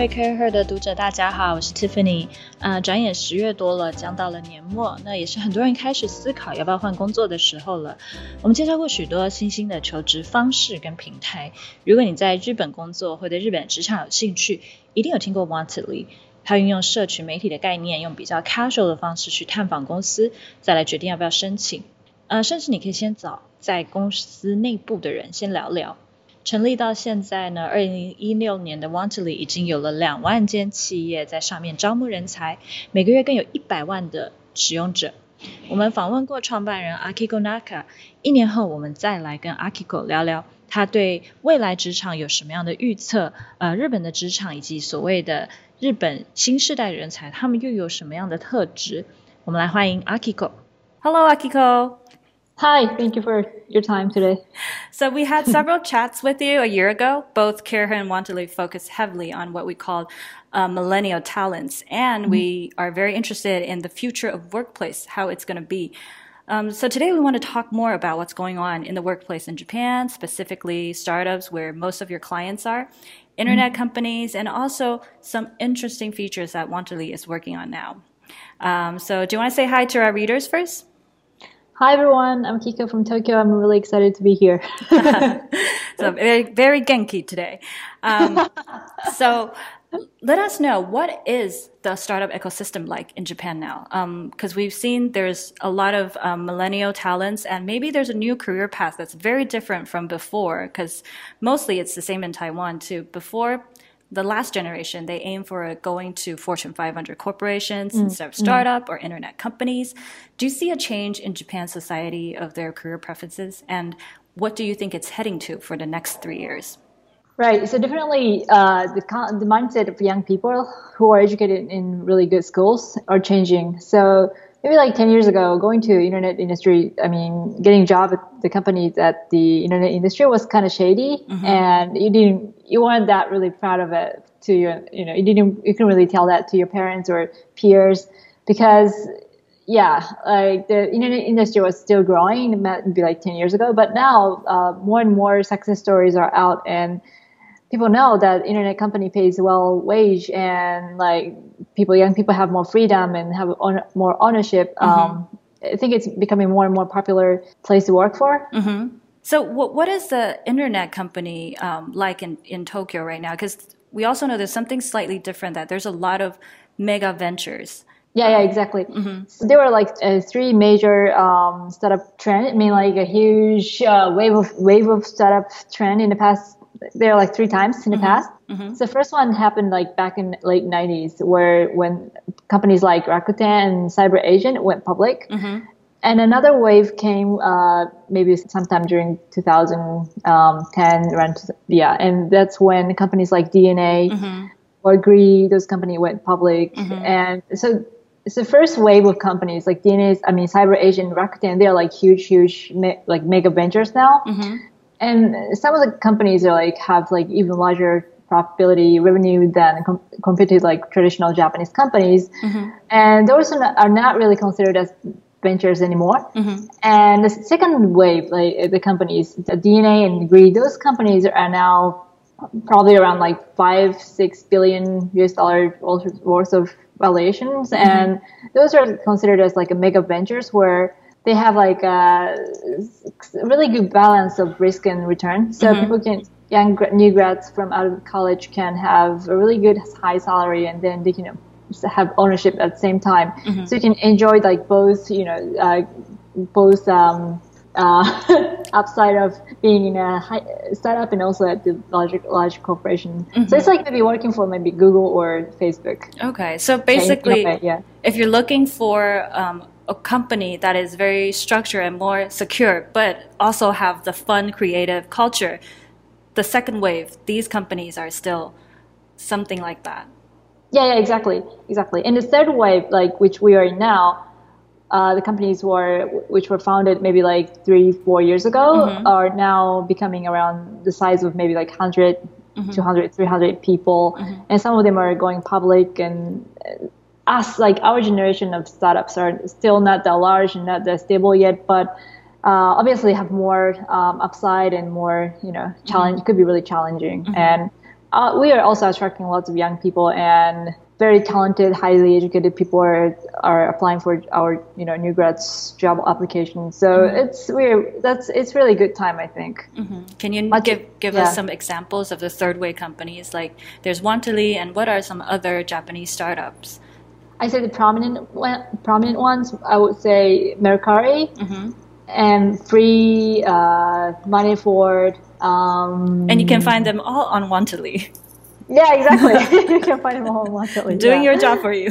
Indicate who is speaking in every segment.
Speaker 1: 位 Care Her 的读者，大家好，我是 Tiffany。呃，转眼十月多了，将到了年末，那也是很多人开始思考要不要换工作的时候了。我们介绍过许多新兴的求职方式跟平台。如果你在日本工作或对日本职场有兴趣，一定有听过 Wantedly。它运用社群媒体的概念，用比较 casual 的方式去探访公司，再来决定要不要申请。呃，甚至你可以先找在公司内部的人先聊聊。成立到现在呢，二零一六年的 Wantedly 已经有了两万间企业在上面招募人才，每个月更有一百万的使用者。我们访问过创办人 Akiko Naka，一年后我们再来跟 Akiko 聊聊他对未来职场有什么样的预测，呃，日本的职场以及所谓的日本新时代人才，他们又有什么样的特质？我们来欢迎 Akiko。
Speaker 2: Hello, Akiko.
Speaker 3: Hi, thank you for your time today.
Speaker 2: So we had several chats with you a year ago. Both Kira and Wantedly focused heavily on what we call uh, millennial talents, and mm-hmm. we are very interested in the future of workplace, how it's going to be. Um, so today we want to talk more about what's going on in the workplace in Japan, specifically startups where most of your clients are, internet mm-hmm. companies, and also some interesting features that Wantedly is working on now. Um, so do you want to say hi to our readers first?
Speaker 3: Hi everyone, I'm Kiko from Tokyo. I'm really excited to be here.
Speaker 2: so very, very Genki today. Um, so let us know what is the startup ecosystem like in Japan now? Because um, we've seen there's a lot of um, millennial talents, and maybe there's a new career path that's very different from before. Because mostly it's the same in Taiwan too. Before the last generation, they aim for going to Fortune 500 corporations mm. instead of mm. startup mm. or internet companies. Do you see a change in Japan's society of their career preferences? And what do you think it's heading to for the next three years?
Speaker 3: Right. So definitely, uh, the the mindset of young people who are educated in really good schools are changing. So maybe like 10 years ago, going to internet industry, I mean, getting a job at the company that the internet industry was kind of shady mm-hmm. and you didn't, you weren't that really proud of it to your, you know, you didn't, you couldn't really tell that to your parents or peers because yeah, like the internet industry was still growing, maybe like 10 years ago, but now uh, more and more success stories are out and people know that internet company pays well wage and like people young people have more freedom and have on, more ownership mm-hmm. um, i think it's becoming more and more popular place to work for
Speaker 2: mm-hmm. so what, what is the internet company um, like in, in tokyo right now because we also know there's something slightly different that there's a lot of mega ventures
Speaker 3: yeah, yeah, exactly. Mm-hmm. So there were like uh, three major um, startup trend. I mean, like a huge uh, wave of wave of startup trend in the past there are like three times in the mm-hmm. past. Mm-hmm. So the first one happened like back in late 90s where when companies like Rakuten and CyberAgent went public. Mm-hmm. And another wave came uh, maybe sometime during 2010, around, yeah. And that's when companies like DeNA mm-hmm. or Gree, those companies went public. Mm-hmm. And so it's the first wave of companies like DeNA, I mean, CyberAgent, Rakuten, they're like huge, huge, me- like mega ventures now. And some of the companies are like have like even larger profitability revenue than com- compared to like traditional Japanese companies, mm-hmm. and those are not really considered as ventures anymore. Mm-hmm. And the second wave, like the companies, the DeNA and Gree, those companies are now probably around like five, six billion US dollar worth of valuations, mm-hmm. and those are considered as like a mega ventures where they have like a really good balance of risk and return. So mm-hmm. people can young new grads from out of college can have a really good high salary, and then they can have ownership at the same time. Mm-hmm. So you can enjoy like both, you know, uh, both um, uh, upside of being in a high startup and also at the large large corporation. Mm-hmm. So it's like maybe working for maybe Google or Facebook.
Speaker 2: Okay, so basically, yeah. if you're looking for um, a company that is very structured and more secure, but also have the fun, creative culture. The second wave, these companies are still something like that.
Speaker 3: Yeah, yeah, exactly, exactly. And the third wave, like which we are in now, uh, the companies were which were founded maybe like three, four years ago mm-hmm. are now becoming around the size of maybe like 100, mm-hmm. 200, 300 people, mm-hmm. and some of them are going public and us, like our generation of startups are still not that large and not that stable yet, but uh, obviously have more um, upside and more, you know, challenge. Mm-hmm. Could be really challenging. Mm-hmm. And uh, we are also attracting lots of young people and very talented, highly educated people are are applying for our you know new grads job applications. So mm-hmm. it's we're that's it's really good time I think.
Speaker 2: Mm-hmm. Can you Much, give give yeah. us some examples of the third way companies? Like there's Wantedly, and what are some other Japanese startups?
Speaker 3: I say the prominent prominent ones. I would say Mercari. Mm-hmm and freee uh, money for. Um,
Speaker 2: and you can find them all on Wantedly.
Speaker 3: Yeah, exactly. you can find them all on Wantedly.
Speaker 2: Doing
Speaker 3: yeah.
Speaker 2: your job for you.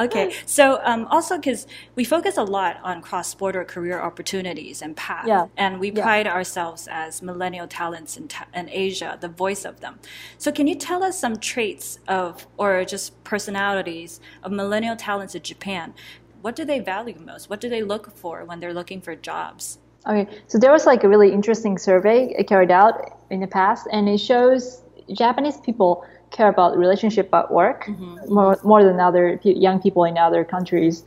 Speaker 2: Okay, so um, also because we focus a lot on cross-border career opportunities and paths, yeah. and we pride yeah. ourselves as millennial talents in, ta- in Asia, the voice of them. So can you tell us some traits of, or just personalities of millennial talents in Japan? what do they value most? What do they look for when they're looking for jobs?
Speaker 3: Okay, so there was like a really interesting survey carried out in the past, and it shows Japanese people care about relationship at work mm-hmm. more, more than other young people in other countries.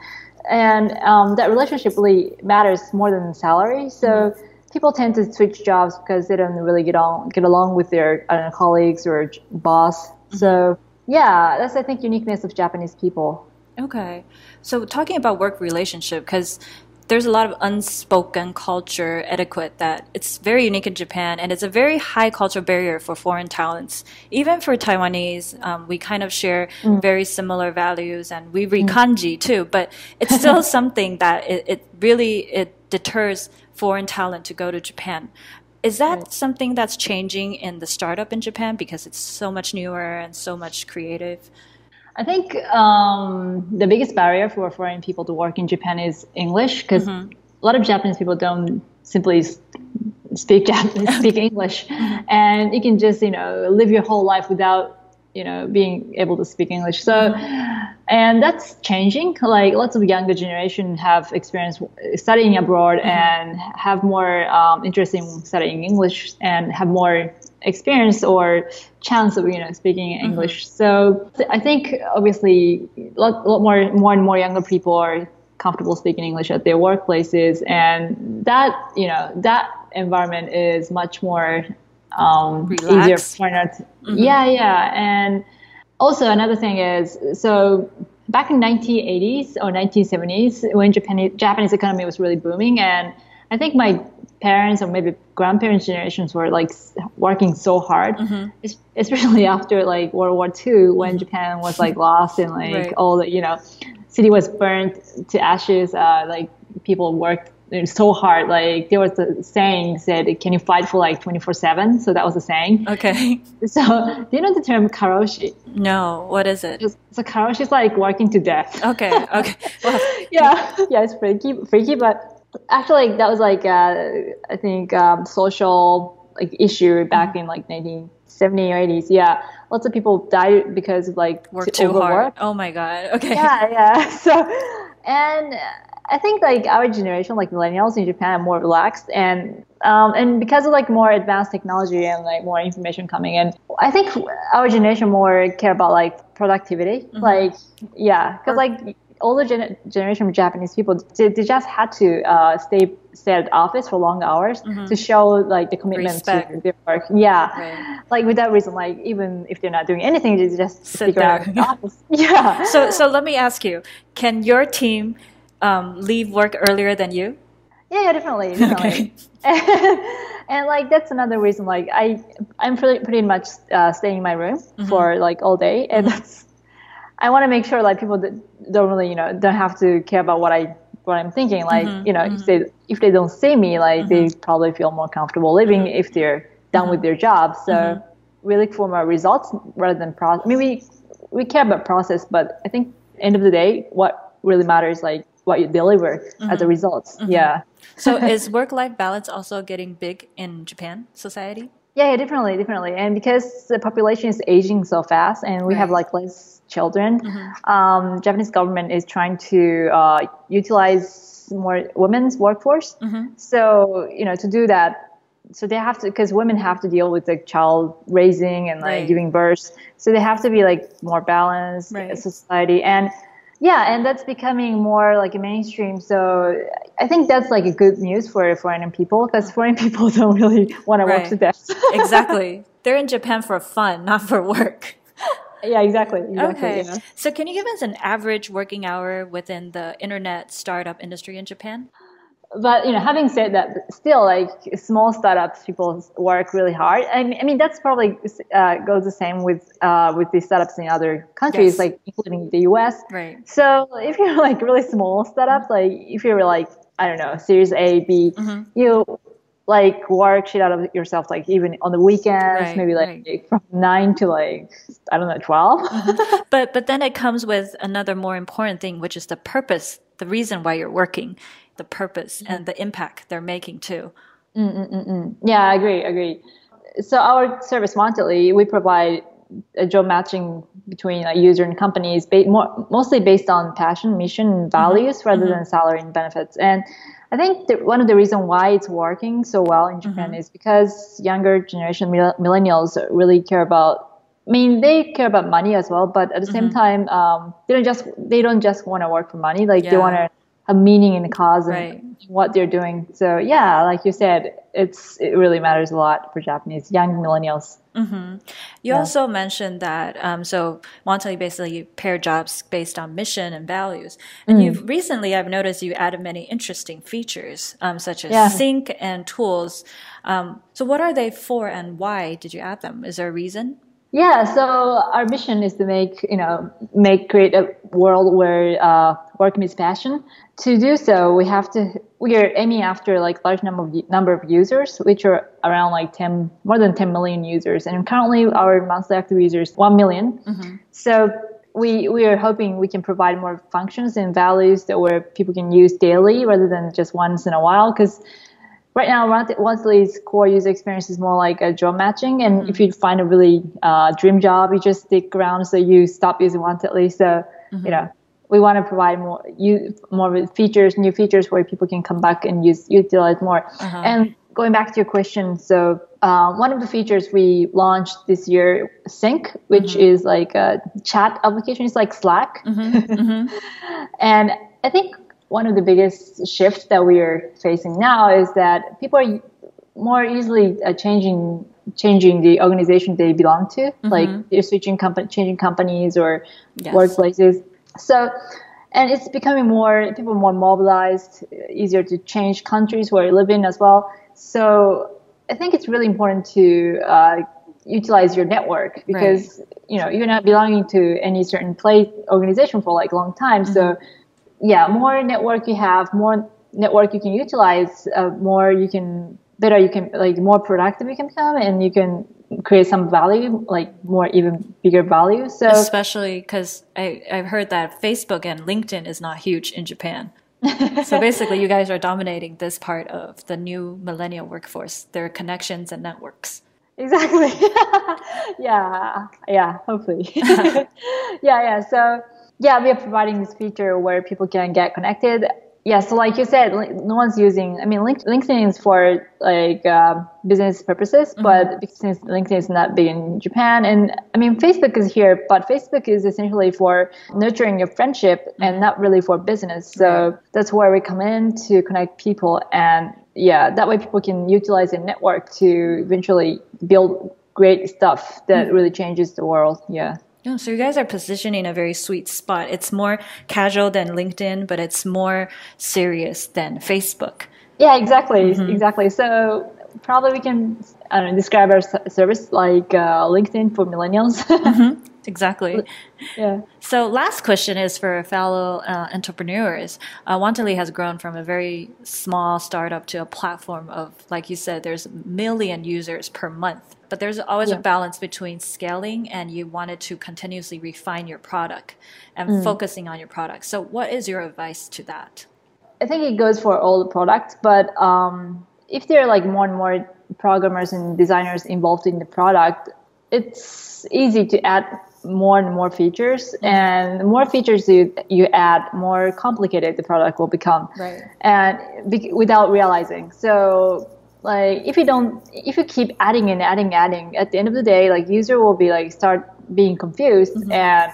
Speaker 3: And um, that relationship really matters more than salary. So mm-hmm. people tend to switch jobs because they don't really get on get along with their know, colleagues or boss. Mm-hmm. So yeah, that's I think uniqueness of Japanese people.
Speaker 2: Okay. So talking about work relationship, because there's a lot of unspoken culture etiquette that it's very unique in Japan, and it's a very high cultural barrier for foreign talents. Even for Taiwanese, um, we kind of share mm. very similar values, and we read mm. kanji too. But it's still something that it, it, really it deters foreign talent to go to Japan. Is that right. something that's changing in the startup in Japan because it's so much newer and so much creative?
Speaker 3: I think um, the biggest barrier for foreign people to work in Japan is English because mm-hmm. a lot of Japanese people don't simply speak Japanese, speak English, mm-hmm. and you can just you know live your whole life without you know being able to speak English. So, mm-hmm. and that's changing. Like lots of younger generation have experience studying abroad mm-hmm. and have more um, interest in studying English and have more experience or chance of you know speaking mm-hmm. English. Mm-hmm. So I think obviously a lot, lot more more and more younger people are comfortable speaking English at their workplaces, and that you know that environment is much more um, easier for mm-hmm. Yeah, yeah, and also another thing is so back in 1980s or 1970s when Japan, Japanese economy was really booming and I think my parents or maybe grandparents generations were like working so hard mm-hmm. especially after like world war ii when mm-hmm. japan was like lost and like right. all the you know city was burned to ashes uh, like people worked so hard. Like there was a saying said can you fight for like 24 7 so that was a saying.
Speaker 2: Okay.
Speaker 3: So do you know the term karoshi?
Speaker 2: No. What is it?
Speaker 3: So karoshi is like working to death.
Speaker 2: Okay. Okay. Well,
Speaker 3: yeah. Yeah it's freaky freaky but actually that was like uh, I think um, social like issue back mm-hmm. in like 1970 or 80s. Yeah, lots of people died because of like
Speaker 2: work too overwork. hard. Oh my god. Okay.
Speaker 3: Yeah, yeah. So, and I think like our generation, like millennials in Japan, are more relaxed and um, and because of like more advanced technology and like more information coming in, I think our generation more care about like productivity. Mm-hmm. Like yeah, because like older gen- generation of Japanese people, they, they just had to uh, stay stay at office for long hours mm-hmm. to show like the commitment Respect. to their work. Yeah, right. like without reason, like even if they're not doing anything, they just sit there. in office. Yeah.
Speaker 2: So so let me ask you: Can your team um, leave work earlier than you?
Speaker 3: Yeah, yeah, definitely, definitely. Okay. and like that's another reason. Like I, I'm pretty pretty much uh, staying in my room mm-hmm. for like all day, and mm-hmm. that's I want to make sure like people don't really you know don't have to care about what I what I'm thinking. Like mm-hmm, you know mm-hmm. if they if they don't see me, like mm-hmm. they probably feel more comfortable living mm-hmm. if they're done with mm-hmm. their job. So mm-hmm. we look for more results rather than process. I mean we we care about process, but I think end of the day, what really matters like what you deliver as a result. Yeah.
Speaker 2: so is work life balance also getting big in Japan society?
Speaker 3: Yeah, yeah, definitely, definitely. And because the population is aging so fast and we right. have like less children. Mm-hmm. Um, Japanese government is trying to uh, utilize more women's workforce. Mm-hmm. So you know to do that, so they have to because women have to deal with the child raising and like right. giving birth. So they have to be like more balanced right. society and yeah and that's becoming more like a mainstream so i think that's like a good news for foreign people because foreign people don't really want to right. work to death.
Speaker 2: Exactly. They're in japan for fun not for work.
Speaker 3: Yeah exactly, exactly
Speaker 2: okay. so can you give us an average working hour within the internet startup industry in japan
Speaker 3: but you know, having said that, still like small startups, people work really hard. I mean, I mean that's probably uh, goes the same with uh, with the startups in other countries, yes. like including the U.S.
Speaker 2: Right.
Speaker 3: So if you're like really small startups, like if you're like I don't know, Series A, B, mm-hmm. you like work shit out of yourself, like even on the weekends, right, maybe like right. from nine to like I don't know 12
Speaker 2: mm-hmm. But but then it comes with another more important thing, which is the purpose, the reason why you're working the purpose mm-hmm. and the impact they're making too.
Speaker 3: Mm-mm-mm. Yeah, I agree. Agree. So our service Wantedly, we provide a job matching between a user and companies, ba- more, mostly based on passion, mission, and mm-hmm. values mm-hmm. rather than salary and benefits. And I think that one of the reasons why it's working so well in Japan mm-hmm. is because younger generation millennials really care about. I mean, they care about money as well, but at the same mm-hmm. time, um, they don't just they don't just want to work for money. Like yeah. they want to a meaning in the cause and right. what they're doing. So yeah, like you said, it's it really matters a lot for Japanese young millennials.
Speaker 2: Mm-hmm. You yeah. also mentioned that um, so Wantedly basically pair jobs based on mission and values. And mm. you've recently, I've noticed you added many interesting features um, such as yeah. sync and tools. Um, so what are they for and why did you add them? Is there a reason?
Speaker 3: Yeah, so our mission is to make you know make create a world where uh, work meets passion. To do so, we have to we are aiming after like large number of number of users, which are around like ten more than ten million users, and currently our monthly active users one million. Mm-hmm. So we we are hoping we can provide more functions and values that where people can use daily rather than just once in a while because right now Wantedly's core user experience is more like a job matching and mm-hmm. if you find a really uh, dream job you just stick around so you stop using Monthly so mm-hmm. you know we want to provide more you more features new features where people can come back and use utilize more uh-huh. and going back to your question so uh, one of the features we launched this year sync which mm-hmm. is like a chat application it's like slack mm-hmm. Mm-hmm. and i think one of the biggest shifts that we are facing now is that people are more easily uh, changing changing the organization they belong to mm-hmm. like they're switching company changing companies or yes. workplaces so and it's becoming more people more mobilized easier to change countries where you live in as well so i think it's really important to uh, utilize your network because right. you know you're not belonging to any certain place organization for like a long time mm-hmm. so yeah, more network you have, more network you can utilize, uh, more you can better you can like more productive you can become, and you can create some value, like more even bigger value. So
Speaker 2: especially because I I've heard that Facebook and LinkedIn is not huge in Japan. so basically, you guys are dominating this part of the new millennial workforce. Their connections and networks.
Speaker 3: Exactly. yeah. Yeah. Hopefully. yeah. Yeah. So yeah, we are providing this feature where people can get connected. Yeah, so like you said, no one's using. I mean, LinkedIn is for like uh, business purposes, mm-hmm. but since LinkedIn is not big in Japan, and I mean, Facebook is here, but Facebook is essentially for nurturing your friendship mm-hmm. and not really for business. So that's where we come in to connect people, and yeah, that way people can utilize a network to eventually build great stuff that mm-hmm. really changes the world. Yeah.
Speaker 2: Yeah, so you guys are positioning a very sweet spot. It's more casual than LinkedIn, but it's more serious than Facebook.
Speaker 3: Yeah, exactly, mm-hmm. exactly. So probably we can I know, describe our service like uh, LinkedIn for millennials.
Speaker 2: mm-hmm. Exactly.
Speaker 3: Yeah.
Speaker 2: So last question is for fellow uh, entrepreneurs. Uh, Wantedly has grown from a very small startup to a platform of, like you said, there's a million users per month. But there's always yeah. a balance between scaling and you wanted to continuously refine your product and mm. focusing on your product. So what is your advice to that?
Speaker 3: I think it goes for all the products, but um, if there are like more and more programmers and designers involved in the product, it's easy to add more and more features mm-hmm. and the more features you you add more complicated the product will become
Speaker 2: right
Speaker 3: and be, without realizing so like if you don't if you keep adding and adding adding at the end of the day like user will be like start being confused mm-hmm. and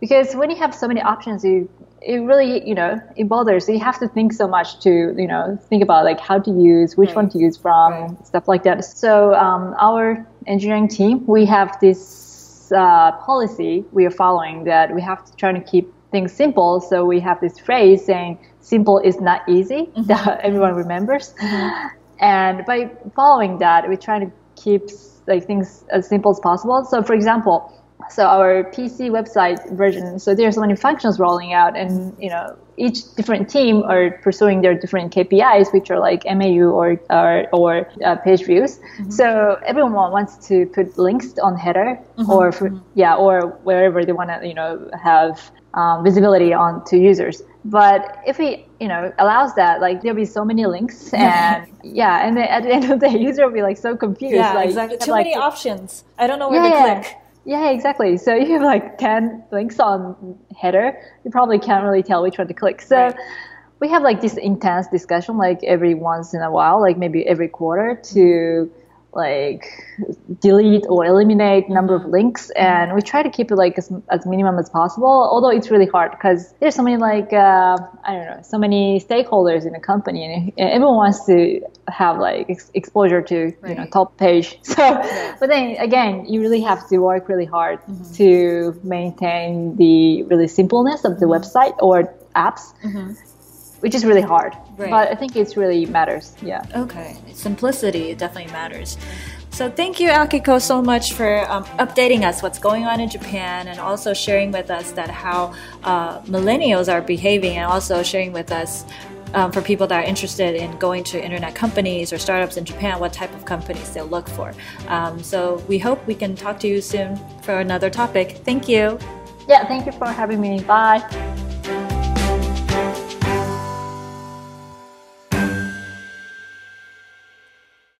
Speaker 3: because when you have so many options, you it really you know it bothers. You have to think so much to you know think about like how to use, which right. one to use from, right. stuff like that. So um, our engineering team, we have this uh, policy we are following that we have to try to keep things simple. So we have this phrase saying simple is not easy mm-hmm. that everyone remembers. Mm-hmm. And by following that, we try to keep like things as simple as possible. So for example, so our PC website version, so there's so many functions rolling out, and you know each different team are pursuing their different KPIs, which are like MAU or or, or uh, page views. Mm-hmm. So everyone wants to put links on header mm-hmm. or for, mm-hmm. yeah, or wherever they want to you know have um, visibility on to users. But if we, you know, allows that, like there'll be so many links, and yeah, and at the end of the day, user will be like so confused.
Speaker 2: Yeah,
Speaker 3: like,
Speaker 2: exactly. Too like, many options. I don't know where yeah, to click.
Speaker 3: Yeah, exactly. So you have like ten links on header, you probably can't really tell which one to click. So. Right. We have like this intense discussion like every once in a while, like maybe every quarter to like delete or eliminate number of links and we try to keep it like as, as minimum as possible although it's really hard because there's so many like uh, i don't know so many stakeholders in a company and everyone wants to have like ex- exposure to right. you know top page so right. but then again you really have to work really hard mm-hmm. to maintain the really simpleness of the mm-hmm. website or apps mm-hmm which is really hard. Right. But I think it really matters. Yeah.
Speaker 2: Okay. Simplicity definitely matters. So thank you, Akiko, so much for um, updating us what's going on in Japan and also sharing with us that how uh, millennials are behaving and also sharing with us um, for people that are interested in going to internet companies or startups in Japan, what type of companies they'll look for. Um, so we hope we can talk to you soon for another topic. Thank you.
Speaker 3: Yeah, thank you for having me. Bye.